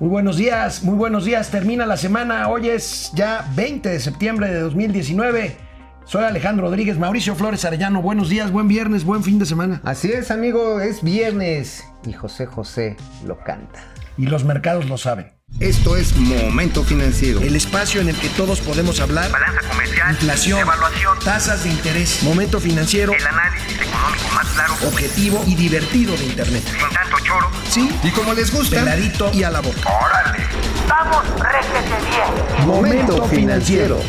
Muy buenos días, muy buenos días. Termina la semana. Hoy es ya 20 de septiembre de 2019. Soy Alejandro Rodríguez, Mauricio Flores Arellano. Buenos días, buen viernes, buen fin de semana. Así es, amigo, es viernes y José José lo canta. Y los mercados lo saben. Esto es Momento Financiero. El espacio en el que todos podemos hablar. Balanza comercial. Inflación. Evaluación. Tasas de interés. Momento financiero. El análisis económico más claro. Objetivo y divertido de Internet. Sin tanto choro. Sí. Y como les gusta, Peladito y a la boca. ¡Órale! ¡Vamos, réjete bien! Momento Financiero.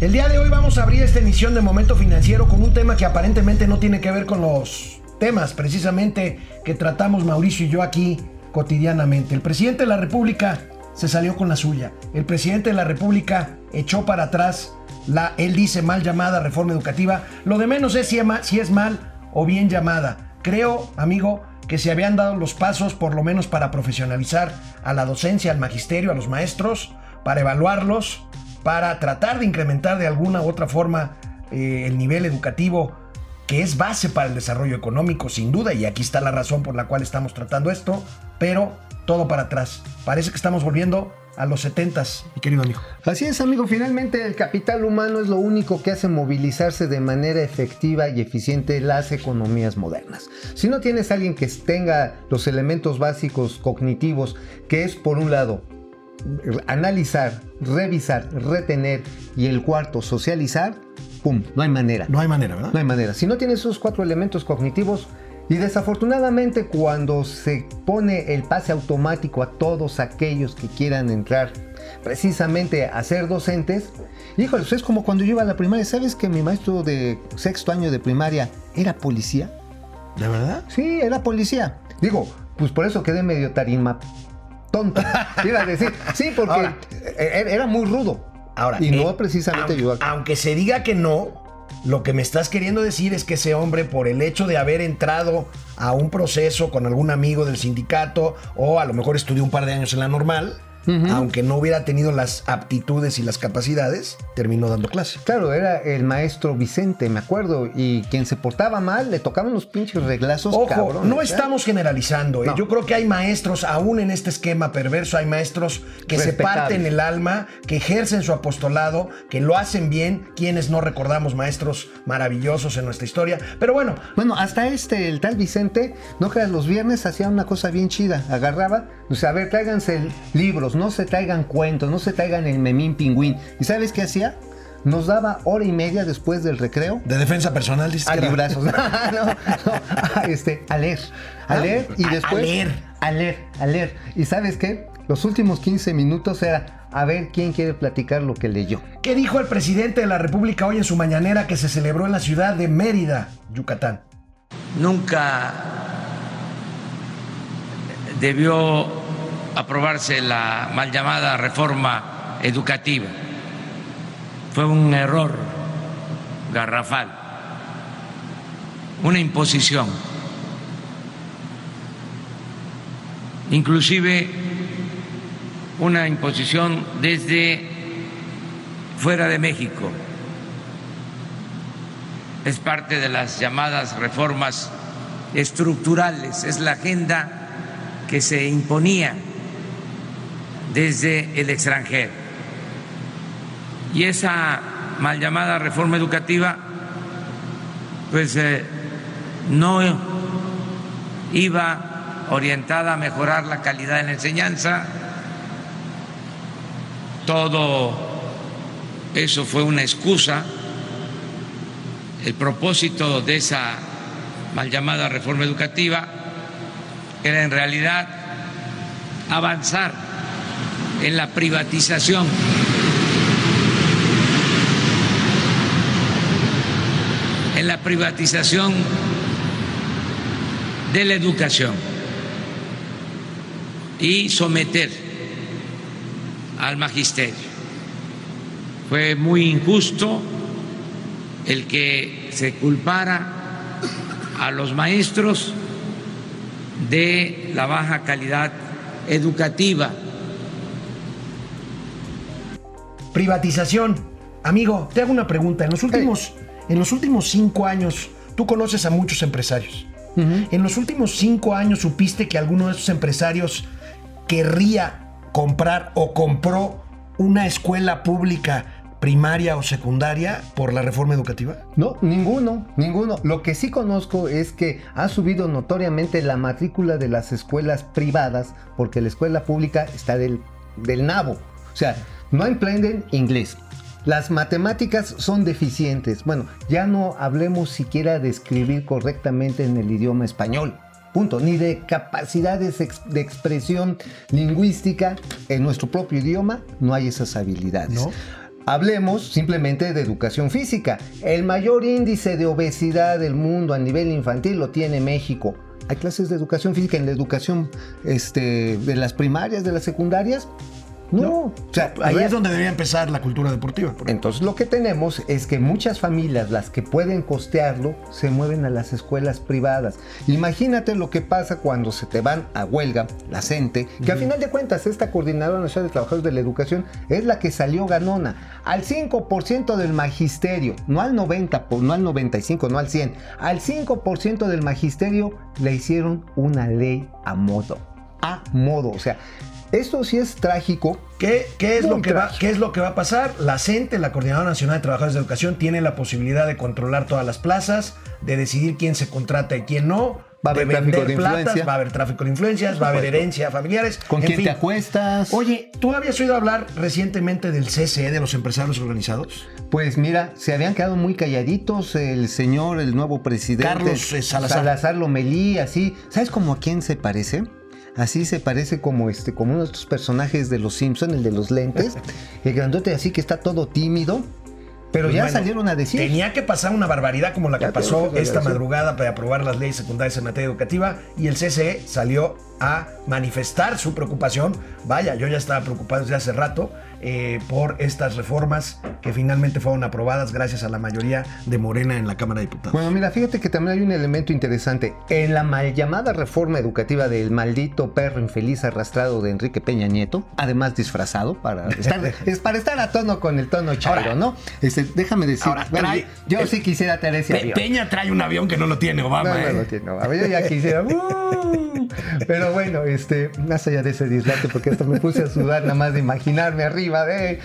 El día de hoy vamos a abrir esta emisión de Momento Financiero con un tema que aparentemente no tiene que ver con los temas precisamente que tratamos Mauricio y yo aquí cotidianamente. El presidente de la República se salió con la suya. El presidente de la República echó para atrás la, él dice, mal llamada reforma educativa. Lo de menos es si es mal o bien llamada. Creo, amigo, que se habían dado los pasos por lo menos para profesionalizar a la docencia, al magisterio, a los maestros, para evaluarlos, para tratar de incrementar de alguna u otra forma eh, el nivel educativo que es base para el desarrollo económico, sin duda, y aquí está la razón por la cual estamos tratando esto, pero todo para atrás. Parece que estamos volviendo a los 70s, mi querido amigo. Así es, amigo, finalmente el capital humano es lo único que hace movilizarse de manera efectiva y eficiente las economías modernas. Si no tienes a alguien que tenga los elementos básicos cognitivos, que es por un lado analizar, revisar, retener y el cuarto socializar, ¡pum! No hay manera. No hay manera, ¿verdad? No hay manera. Si no tienes esos cuatro elementos cognitivos, y desafortunadamente cuando se pone el pase automático a todos aquellos que quieran entrar precisamente a ser docentes, híjole, pues es como cuando yo iba a la primaria. ¿Sabes que mi maestro de sexto año de primaria era policía? ¿De verdad? Sí, era policía. Digo, pues por eso quedé medio tarima tonto. Iba a decir, sí, porque Ahora. e- era muy rudo. Ahora, y no eh, precisamente aunque, yo. aunque se diga que no, lo que me estás queriendo decir es que ese hombre, por el hecho de haber entrado a un proceso con algún amigo del sindicato, o a lo mejor estudió un par de años en la normal, aunque no hubiera tenido las aptitudes y las capacidades, terminó dando clase. Claro, era el maestro Vicente, me acuerdo, y quien se portaba mal le tocaban los pinches reglazos. Ojo, cabrones, no ¿eh? estamos generalizando. ¿eh? No. Yo creo que hay maestros, aún en este esquema perverso, hay maestros que se parten el alma, que ejercen su apostolado, que lo hacen bien, quienes no recordamos maestros maravillosos en nuestra historia. Pero bueno, Bueno, hasta este, el tal Vicente, no creas, los viernes hacía una cosa bien chida. Agarraba, o sea, a ver, tráiganse libros, no se traigan cuentos, no se traigan el memín pingüín. ¿Y sabes qué hacía? Nos daba hora y media después del recreo de defensa personal, dices a librazos. no, no, a, este, a leer. A Ah, leer y a- a después. leer. A leer, a leer. ¿Y sabes qué? Los últimos 15 minutos era a ver quién quiere platicar lo que leyó. ¿Qué dijo el presidente de la República hoy en su mañanera que se celebró en la ciudad de Mérida, Yucatán? Nunca debió aprobarse la mal llamada reforma educativa. Fue un error garrafal, una imposición. Inclusive una imposición desde fuera de México es parte de las llamadas reformas estructurales, es la agenda que se imponía desde el extranjero. Y esa mal llamada reforma educativa, pues eh, no iba orientada a mejorar la calidad de la enseñanza, todo eso fue una excusa. El propósito de esa mal llamada reforma educativa era en realidad avanzar en la privatización en la privatización de la educación y someter al magisterio. Fue muy injusto el que se culpara a los maestros de la baja calidad educativa. Privatización. Amigo, te hago una pregunta. En los últimos, en los últimos cinco años, tú conoces a muchos empresarios. En los últimos cinco años supiste que alguno de esos empresarios querría comprar o compró una escuela pública primaria o secundaria por la reforma educativa? No, ninguno, ninguno. Lo que sí conozco es que ha subido notoriamente la matrícula de las escuelas privadas porque la escuela pública está del, del nabo. O sea, no emprenden inglés. Las matemáticas son deficientes. Bueno, ya no hablemos siquiera de escribir correctamente en el idioma español. Punto. Ni de capacidades de expresión lingüística en nuestro propio idioma, no hay esas habilidades. ¿No? Hablemos simplemente de educación física. El mayor índice de obesidad del mundo a nivel infantil lo tiene México. ¿Hay clases de educación física en la educación este, de las primarias, de las secundarias? No. O sea, Ahí es donde debería empezar la cultura deportiva. entonces lo que tenemos es que muchas familias, las que pueden costearlo, se mueven a las escuelas privadas. Imagínate lo que pasa cuando se te van a huelga, la CENTE, que a final de cuentas esta Coordinadora Nacional de Trabajadores de la Educación es la que salió ganona. Al 5% del magisterio, no al 90, po- no al 95, no al 100, al 5% del magisterio le hicieron una ley a modo. A modo, o sea, esto sí es trágico ¿Qué, qué es lo que va. ¿Qué es lo que va a pasar? La CENTE, la Coordinadora Nacional de Trabajadores de Educación, tiene la posibilidad de controlar todas las plazas, de decidir quién se contrata y quién no, Va a de haber tráfico de platas, influencia. va a haber tráfico de influencias, va a haber herencia familiares. ¿Con en quién fin. te acuestas? Oye, ¿tú habías oído hablar recientemente del CCE, de los empresarios organizados? Pues mira, se habían quedado muy calladitos el señor, el nuevo presidente. Carlos, eh, Salazar. Salazar Lomelí, así. ¿Sabes como a quién se parece? Así se parece como este, como uno de estos personajes de los Simpson, el de los lentes, el grandote así que está todo tímido. Pero Pues ya bueno, salieron a decir. Tenía que pasar una barbaridad como la que Ya pasó que esta madrugada para aprobar las leyes secundarias en materia educativa y el CCE salió a manifestar su preocupación. Vaya, yo ya estaba preocupado desde hace rato eh, por estas reformas que finalmente fueron aprobadas gracias a la mayoría de Morena en la Cámara de Diputados. Bueno, mira, fíjate que también hay un elemento interesante. En la mal llamada reforma educativa del maldito perro infeliz arrastrado de Enrique Peña Nieto, además disfrazado para estar, es para estar a tono con el tono chairo, Ahora- ¿no? Este, déjame decir, Ahora, bueno, trae- yo el- sí quisiera tener ese Pe- avión. Peña trae un avión que no lo tiene Obama. No, no, ¿eh? no tiene, no. A ver, yo ya quisiera. ¡uh! Pero bueno, este, más allá de ese dislate, porque hasta me puse a sudar nada más de imaginarme arriba de,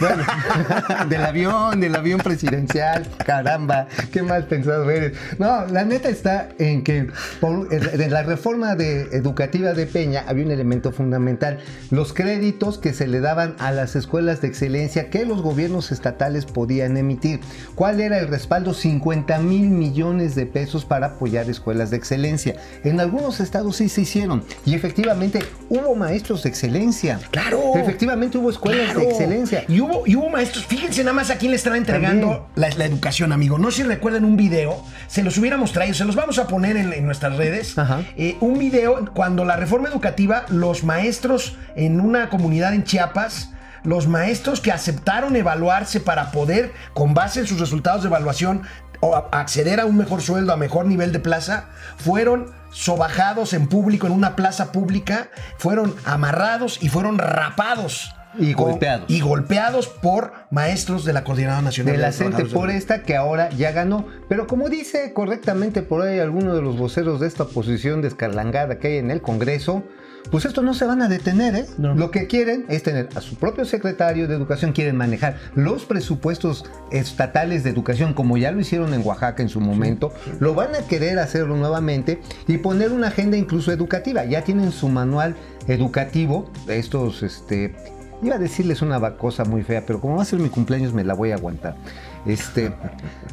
bueno, del avión, del avión presidencial. Caramba, qué mal pensado eres. No, la neta está en que por, en la reforma de, educativa de Peña había un elemento fundamental: los créditos que se le daban a las escuelas de excelencia que los gobiernos estatales podían emitir. ¿Cuál era el respaldo? 50 mil millones de pesos para apoyar escuelas de excelencia. En algunos estados sí se hicieron y efectivamente hubo maestros de excelencia. Claro. Efectivamente hubo escuelas Claro. de excelencia. Y hubo, y hubo maestros, fíjense nada más a quién le están entregando la, la educación, amigo. No sé si recuerdan un video, se los hubiéramos traído, se los vamos a poner en, en nuestras redes. Ajá. Eh, un video cuando la reforma educativa, los maestros en una comunidad en Chiapas, los maestros que aceptaron evaluarse para poder, con base en sus resultados de evaluación, o acceder a un mejor sueldo, a mejor nivel de plaza, fueron sobajados en público, en una plaza pública, fueron amarrados y fueron rapados. Y Con- golpeados. Y golpeados por maestros de la Coordinadora Nacional de la Trabajadores por esta que ahora ya ganó. Pero como dice correctamente por ahí alguno de los voceros de esta oposición descarlangada que hay en el Congreso, pues esto no se van a detener, ¿eh? No. Lo que quieren es tener a su propio secretario de Educación, quieren manejar los presupuestos estatales de educación, como ya lo hicieron en Oaxaca en su momento, lo van a querer hacerlo nuevamente y poner una agenda incluso educativa. Ya tienen su manual educativo, estos, este, Iba a decirles una cosa muy fea, pero como va a ser mi cumpleaños me la voy a aguantar. Este,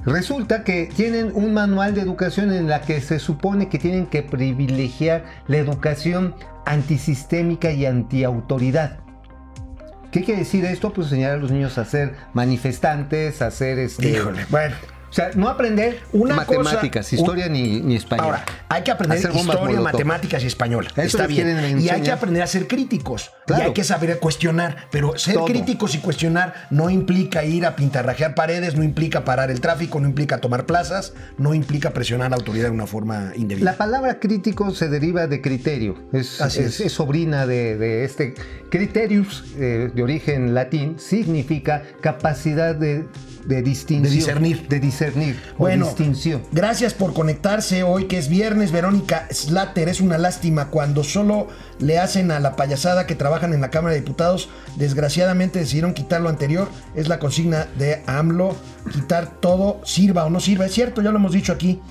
resulta que tienen un manual de educación en la que se supone que tienen que privilegiar la educación antisistémica y antiautoridad. ¿Qué quiere decir esto? Pues enseñar a los niños a ser manifestantes, a ser este. Híjole, bueno. O sea, no aprender Una matemáticas, cosa- historia ni, ni español. Ahora, hay que aprender Hacer historia, matemáticas y español. Eso Está bien. Y hay que aprender a ser críticos. Claro. Y hay que saber cuestionar. Pero ser Todo. críticos y cuestionar no implica ir a pintarrajear paredes, no implica parar el tráfico, no implica tomar plazas, no implica presionar a la autoridad de una forma indebida. La palabra crítico se deriva de criterio, es, Así es- es. es sobrina de, de este criterius eh, de origen latín, significa capacidad de de distinción. De discernir. De discernir. Bueno, o distinción. gracias por conectarse hoy que es viernes. Verónica Slater, es una lástima cuando solo le hacen a la payasada que trabajan en la Cámara de Diputados. Desgraciadamente decidieron quitar lo anterior. Es la consigna de AMLO. Quitar todo, sirva o no sirva. Es cierto, ya lo hemos dicho aquí.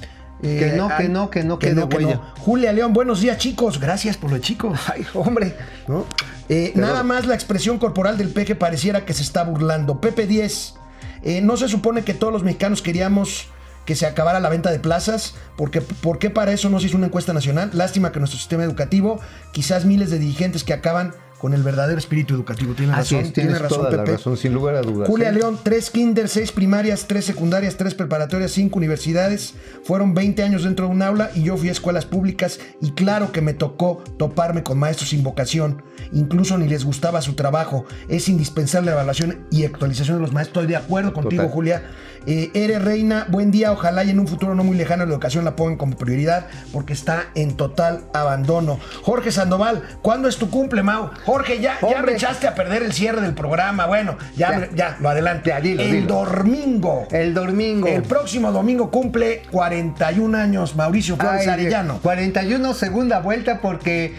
Eh, Que no, que no, que no quede huella. Julia León, buenos días chicos. Gracias por lo de chicos. Ay, hombre. ¿no? Eh, nada más la expresión corporal del peje pareciera que se está burlando. Pepe 10, eh, no se supone que todos los mexicanos queríamos que se acabara la venta de plazas, porque ¿por qué para eso no se hizo una encuesta nacional? Lástima que nuestro sistema educativo, quizás miles de dirigentes que acaban con el verdadero espíritu educativo. Tienes Así razón, es, tienes tiene razón, toda la Pepe. razón, sin lugar a dudas. Julia ¿eh? León, tres kinder, seis primarias, tres secundarias, tres preparatorias, cinco universidades. Fueron 20 años dentro de un aula y yo fui a escuelas públicas y claro que me tocó toparme con maestros sin vocación. Incluso ni les gustaba su trabajo. Es indispensable la evaluación y actualización de los maestros. Estoy de acuerdo contigo, Total. Julia. Eh, eres reina, buen día. Ojalá y en un futuro no muy lejano la educación la pongan como prioridad porque está en total abandono. Jorge Sandoval, ¿cuándo es tu cumple, Mau? Jorge, ya, ya me echaste a perder el cierre del programa. Bueno, ya, Ya. lo adelante. Ya, dilo, el dilo. domingo. El domingo. El próximo domingo cumple 41 años Mauricio Flores Arellano. 41 segunda vuelta porque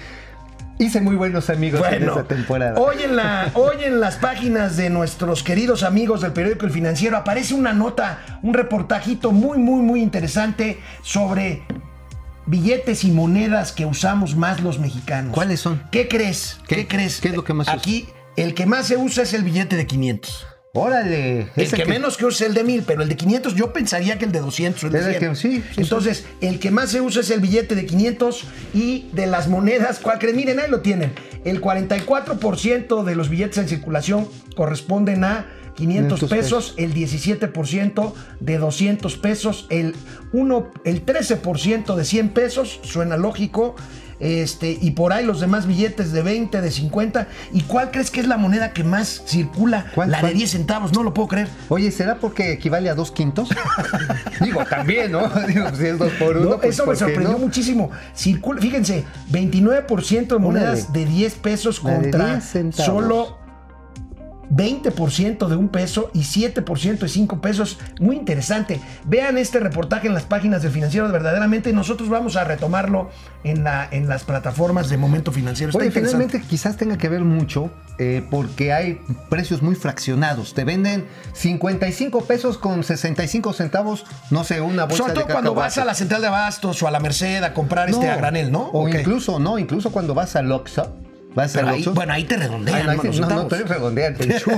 hice muy buenos amigos en esta temporada. hoy en, la, hoy en las páginas de nuestros queridos amigos del periódico El Financiero aparece una nota, un reportajito muy, muy, muy interesante sobre billetes y monedas que usamos más los mexicanos. ¿Cuáles son? ¿Qué crees? ¿Qué, ¿Qué? crees? ¿Qué es lo que más se usa? Aquí, el que más se usa es el billete de 500. Órale. El ese que, menos que usa es el de 1000, pero el de 500 yo pensaría que el de 200 o el de Es el 100. que- sí, sí, Entonces, el que más se usa es el billete de 500 y de las monedas, ¿cuál creen? Miren, ahí lo tienen. El 44% de los billetes en circulación corresponden a 500 500 pesos, el 17% de 200 pesos, el, 1, el 13% de 100 pesos, suena lógico, este, y por ahí los demás billetes de 20, de 50. ¿Y cuál crees que es la moneda que más circula? ¿Cuál, la cuál? de 10 centavos, no lo puedo creer. Oye, ¿será porque equivale a dos quintos? Digo, también, ¿no? Digo, si es dos por uno. No, pues, eso me ¿por qué sorprendió no? muchísimo. Circula, fíjense, 29% de monedas Órale. de 10 pesos de contra 10 centavos. solo 20% de un peso y 7% de 5 pesos. Muy interesante. Vean este reportaje en las páginas del financiero. Verdaderamente nosotros vamos a retomarlo en, la, en las plataformas de Momento Financiero. Está Oye, finalmente quizás tenga que ver mucho eh, porque hay precios muy fraccionados. Te venden 55 pesos con 65 centavos, no sé, una bolsa Sobre de todo cuando vas a la central de abastos o a la Merced a comprar este a granel, ¿no? O incluso, no, incluso cuando vas al Oxxo, vas ahí- bueno, ahí te redondean. Ay, no, no, no, te redondean, te güey.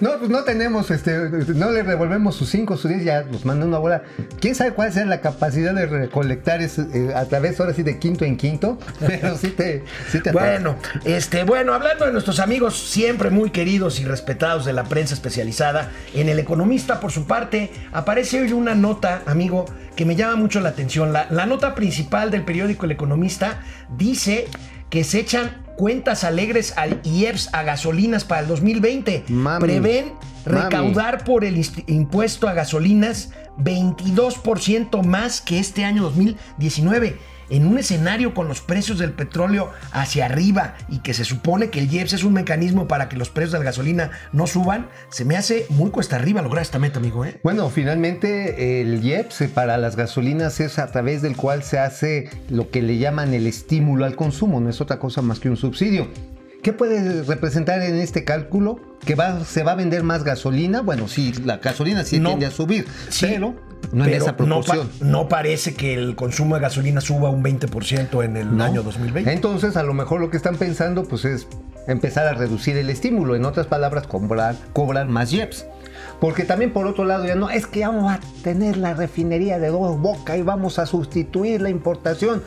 No, pues no tenemos, este, no le revolvemos sus 5, sus 10, ya nos mandan una bola. ¿Quién sabe cuál será la capacidad de recolectar ese, eh, a través ahora sí de quinto en quinto? Pero sí te, sí te Bueno, este, bueno, hablando de nuestros amigos siempre muy queridos y respetados de la prensa especializada, en El Economista, por su parte, aparece hoy una nota, amigo, que me llama mucho la atención. La, la nota principal del periódico El Economista dice que se echan cuentas alegres al IEPS a gasolinas para el 2020. Mami. Prevén Mami. recaudar por el impuesto a gasolinas 22% más que este año 2019 en un escenario con los precios del petróleo hacia arriba y que se supone que el IEPS es un mecanismo para que los precios de la gasolina no suban, se me hace muy cuesta arriba lograr esta meta, amigo. ¿eh? Bueno, finalmente el IEPS para las gasolinas es a través del cual se hace lo que le llaman el estímulo al consumo, no es otra cosa más que un subsidio. ¿Qué puede representar en este cálculo? ¿Que va, se va a vender más gasolina? Bueno, sí, la gasolina sí No. tiende a subir, Sí, pero no en pero esa no pa- proporción. No, parece que el consumo de gasolina suba un 20% en el ¿no? año 2020. Entonces, a lo mejor lo que están pensando pues es empezar a reducir el estímulo, en otras palabras, cobrar, cobrar más IEPS. Porque también por otro lado ya no, es que vamos a tener la refinería de dos bocas y vamos a sustituir la importación.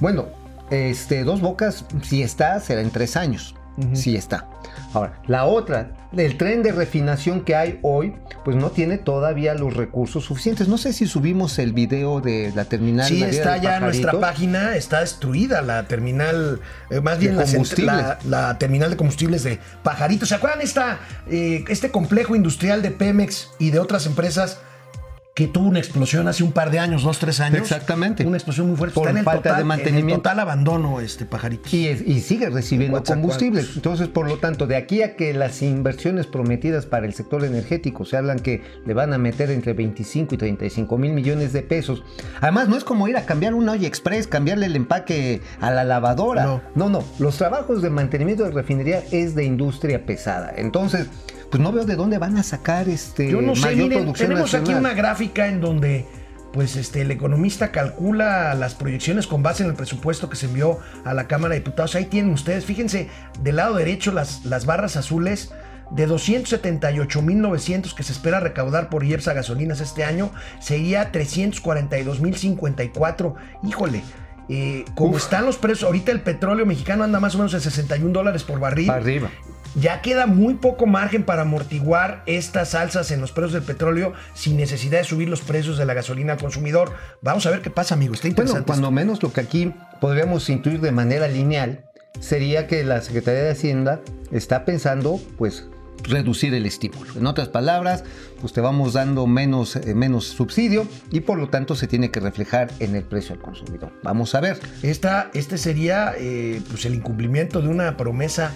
Bueno, este, dos bocas, si está, será en tres años. Si está. Ahora, la otra, el tren de refinación que hay hoy, pues no tiene todavía los recursos suficientes. No sé si subimos el video de la terminal. Sí, está ya en nuestra página, está destruida la terminal, eh, más bien la, la, la terminal de combustibles de Pajarito. ¿Se acuerdan esta, eh, este complejo industrial de Pemex y de otras empresas que tuvo una explosión hace un par de años, dos, tres años. Exactamente. Una explosión muy fuerte. Por Está en el falta total, de mantenimiento. en el total abandono, este pajarito. Y, es- y sigue recibiendo combustible. Entonces, por lo tanto, de aquí a que las inversiones prometidas para el sector energético se hablan que le van a meter entre 25 y 35 mil millones de pesos. Además, no es como ir a cambiar un olla express, cambiarle el empaque a la lavadora. No. no, no. Los trabajos de mantenimiento de refinería es de industria pesada. Entonces, pues no veo de dónde van a sacar este Yo no sé, mayor miren, producción tenemos aquí una gráfica en donde pues este el economista calcula las proyecciones con base en el presupuesto que se envió a la Cámara de Diputados. Ahí tienen ustedes, fíjense, del lado derecho las, las barras azules de 278.900 que se espera recaudar por IEPS a gasolinas este año, sería 342.054. Híjole, eh, como están los precios, ahorita el petróleo mexicano anda más o menos en 61 dólares por barril arriba. Ya queda muy poco margen para amortiguar estas alzas en los precios del petróleo sin necesidad de subir los precios de la gasolina al consumidor. Vamos a ver qué pasa, amigo. Está interesante. Bueno, cuando esto. menos lo que aquí podríamos intuir de manera lineal sería que la Secretaría de Hacienda está pensando, pues, reducir el estímulo. En otras palabras, pues te vamos dando menos, eh, menos subsidio y por lo tanto se tiene que reflejar en el precio al consumidor. Vamos a ver. Esta, este sería eh, pues el incumplimiento de una promesa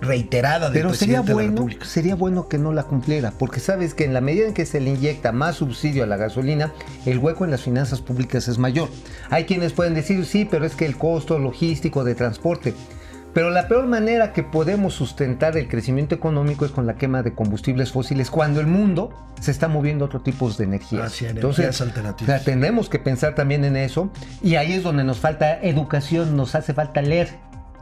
reiterada del Pero sería presidente de la bueno, República. sería bueno que no la cumpliera, porque sabes que en la medida en que se le inyecta más subsidio a la gasolina, el hueco en las finanzas públicas es mayor. Hay quienes pueden decir, sí, pero es que el costo logístico de transporte. Pero la peor manera que podemos sustentar el crecimiento económico es con la quema de combustibles fósiles cuando el mundo se está moviendo a otro tipo de energías. Hacia energías alternativas. tendremos que pensar también en eso y ahí es donde nos falta educación, nos hace falta leer.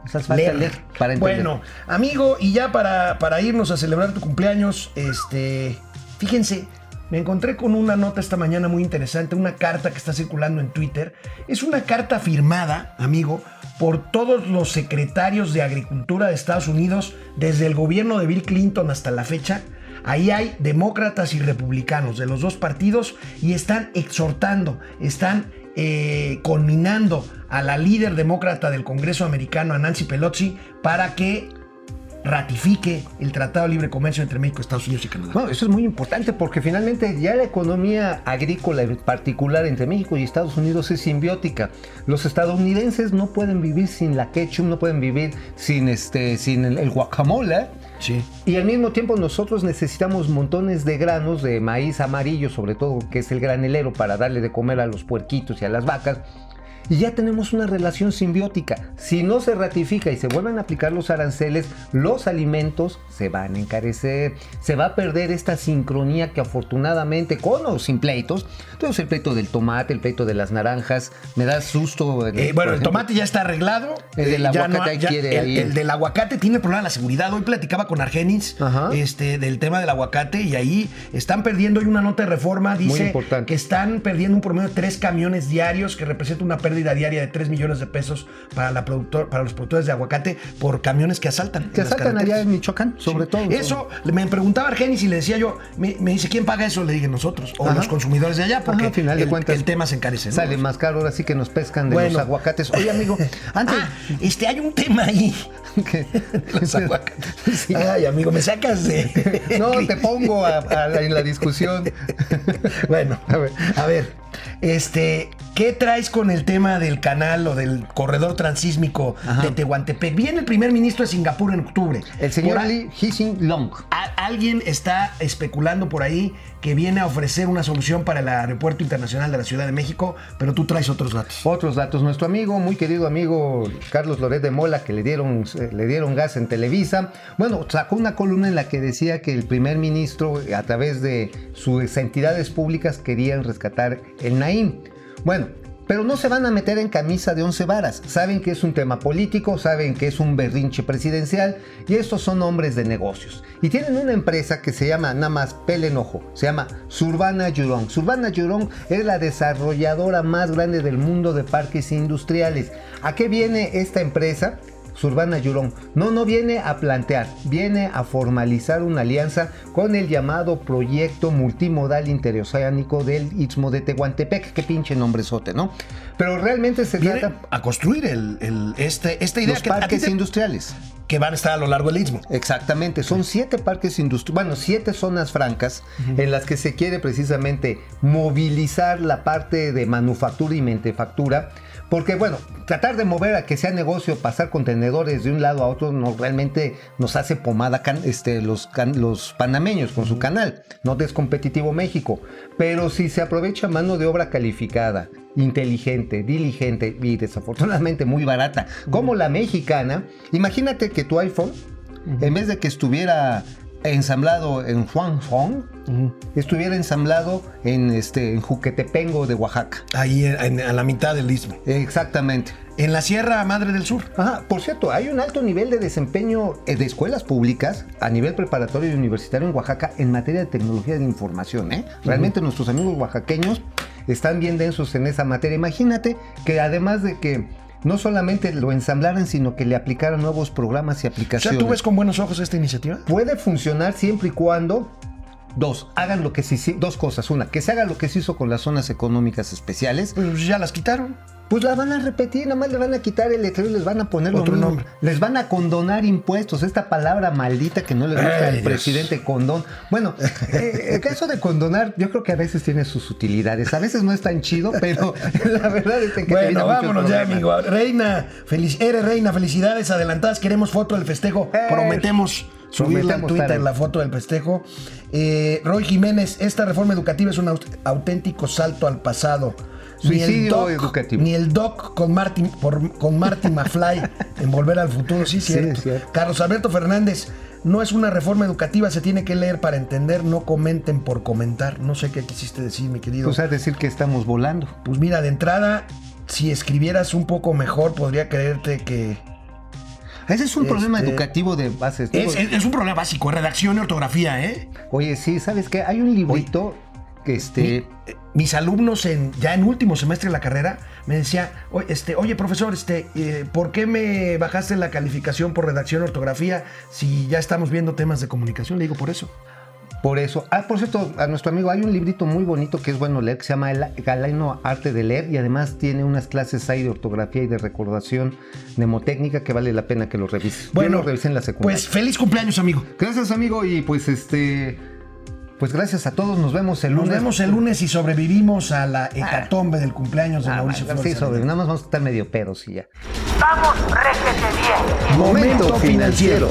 Nos hace falta leer, para entender. Bueno, amigo, y ya para, para irnos a celebrar tu cumpleaños, este, fíjense, me encontré con una nota esta mañana muy interesante, una carta que está circulando en Twitter. Es una carta firmada, amigo, por todos los secretarios de Agricultura de Estados Unidos, desde el gobierno de Bill Clinton hasta la fecha. Ahí hay demócratas y republicanos de los dos partidos y están exhortando, están eh, a la líder demócrata del Congreso americano, a Nancy Pelosi, para que ratifique el Tratado de Libre Comercio entre México, Estados Unidos y Canadá. Bueno, eso es muy importante porque finalmente ya la economía agrícola en particular entre México y Estados Unidos es simbiótica. Los estadounidenses no pueden vivir sin la ketchup, no pueden vivir sin este, sin el, el guacamole. Y al mismo tiempo nosotros necesitamos montones de granos de maíz amarillo, sobre todo que es el granelero para darle de comer a los puerquitos y a las vacas. Y ya tenemos una relación simbiótica. Si no se ratifica y se vuelven a aplicar los aranceles, los alimentos se van a encarecer. Se va a perder esta sincronía que afortunadamente, con o sin pleitos, entonces el pleito del tomate, el pleito de las naranjas, me da susto. Eh, bueno, el tomate ya está arreglado. El del Eh, aguacate ya- quiere el, ahí. el del aguacate tiene problema de la seguridad. Hoy platicaba con Argenis Ajá. este, del tema del aguacate y ahí están perdiendo. Hay una nota de reforma, dice que están perdiendo un promedio de tres camiones diarios, que representa una pérdida diaria de 3 millones de pesos para, la productor, para los productores de aguacate por camiones que asaltan. Que asaltan allá en Michoacán, sobre Sí. todo. Eso, me preguntaba Argenis y le decía yo, me, me dice, ¿quién paga eso? Le dije nosotros, o Ajá. los consumidores de allá, porque Ajá, a final de el, cuentas, el tema se encarece. ¿no? Sale más caro, ahora sí que nos pescan de Bueno. los aguacates. Oye, amigo, antes. Ah, este, hay un tema ahí. Los aguacates. Sí. Ay, amigo, me sacas de. No, te pongo a- a la- en la discusión. bueno, A ver. a ver. Este, ¿qué traes con el tema del canal o del corredor transísmico Ajá. de Tehuantepec? Viene el primer ministro de Singapur en octubre. El señor Por a- Lee Hsing Long. alguien está especulando por ahí que viene a ofrecer una solución para el aeropuerto internacional de la Ciudad de México, pero tú traes otros datos. Otros datos, nuestro amigo, muy querido amigo Carlos Loret de Mola, que le dieron, le dieron gas en Televisa, bueno, sacó una columna en la que decía que el primer ministro, a través de sus entidades públicas, querían rescatar el Naim. Bueno, pero no se van a meter en camisa de once varas. Saben que es un tema político, saben que es un berrinche presidencial y estos son hombres de negocios. Y tienen una empresa que se llama, nada más pele enojo, se llama Surbana Yurong. Surbana Yurong es la desarrolladora más grande del mundo de parques industriales. ¿A qué viene esta empresa? Surbana Yurong. No, no viene a plantear, viene a formalizar una alianza con el llamado Proyecto Multimodal Interoceánico del Istmo de Tehuantepec. Qué pinche nombrezote, ¿no? Pero realmente se Viene trata a construir el, el- este, esta idea los que parques te- industriales. que van a estar a lo largo del istmo. Exactamente, son siete parques industriales, bueno, siete zonas francas en las que se quiere precisamente movilizar la parte de manufactura y mentefactura, porque bueno, tratar de mover a que sea negocio, pasar contenedores de un lado a otro, no realmente nos hace pomada can- este, los, can- los panameños con su canal, no es competitivo México, pero si se aprovecha mano de obra calificada, inteligente, diligente y desafortunadamente muy barata, como la mexicana, imagínate que tu iPhone, en vez de que estuviera ensamblado en Huangzhou, estuviera ensamblado en, este, en Juquetepengo de Oaxaca. Ahí en- en- a la mitad del istmo. Exactamente. En la Sierra Madre del Sur. Ajá, por cierto, hay un alto nivel de desempeño eh, de escuelas públicas a nivel preparatorio y universitario en Oaxaca en materia de tecnología de información. ¿eh? Realmente nuestros amigos oaxaqueños están bien densos en esa materia. Imagínate que además de que no solamente lo ensamblaran, sino que le aplicaran nuevos programas y O sea, aplicaciones. ¿tú ves con buenos ojos esta iniciativa? Puede funcionar siempre y cuando Dos, hagan lo que se dos cosas. Una, que se haga lo que se hizo con las zonas económicas especiales. Pues ya las quitaron. Pues la van a repetir, nada más le van a quitar el letrero y les van a poner lo Otro mismo. nombre. Les van a condonar impuestos, esta palabra maldita que no le gusta al presidente condón. Bueno, eh, el caso de condonar, yo creo que a veces tiene sus utilidades. A veces no es tan chido, pero la verdad es que Bueno, vámonos ya, amigo. Reina, feliz, eres reina, felicidades adelantadas. Queremos foto del festejo. Eh, Prometemos subirla al Twitter Tara. la foto del festejo. Eh, Roy Jiménez, esta reforma educativa es un aut- auténtico salto al pasado. Educativo. Ni el doc con Marty, por- con Marty McFly en Volver al Futuro, sí, Sí, cierto. cierto. Carlos Alberto Fernández, no es una reforma educativa, se tiene que leer para entender, no comenten por comentar. No sé qué quisiste decir, mi querido. Pues a decir que estamos volando. Pues mira, de entrada, si escribieras un poco mejor, podría creerte que. Ese es un problema Este, educativo de bases. Es, es- es un problema básico, redacción y ortografía, ¿eh? Oye, sí, ¿sabes qué? Hay un librito que este. Mi- mis alumnos en, ya en último semestre de la carrera me decía, oye, este, oye profesor, este, eh, ¿por qué me bajaste la calificación por redacción y ortografía si ya estamos viendo temas de comunicación? Le digo, por eso. Por eso. Ah, por cierto, a nuestro amigo hay un librito muy bonito que es bueno leer, que se llama El Galeno Arte de Leer y además tiene unas clases ahí de ortografía y de recordación mnemotécnica que vale la pena que lo revises. Yo lo revisé en la secundaria. pues feliz cumpleaños, amigo. gracias, amigo, y pues este. Pues gracias a todos, nos vemos el Nos lunes. vemos el lunes y sobrevivimos a la hecatombe del cumpleaños de Ah, Mauricio bueno, Flores. sí, sobre, nada más vamos a estar medio pedos y ya. Vamos, réjete bien. Momento financiero.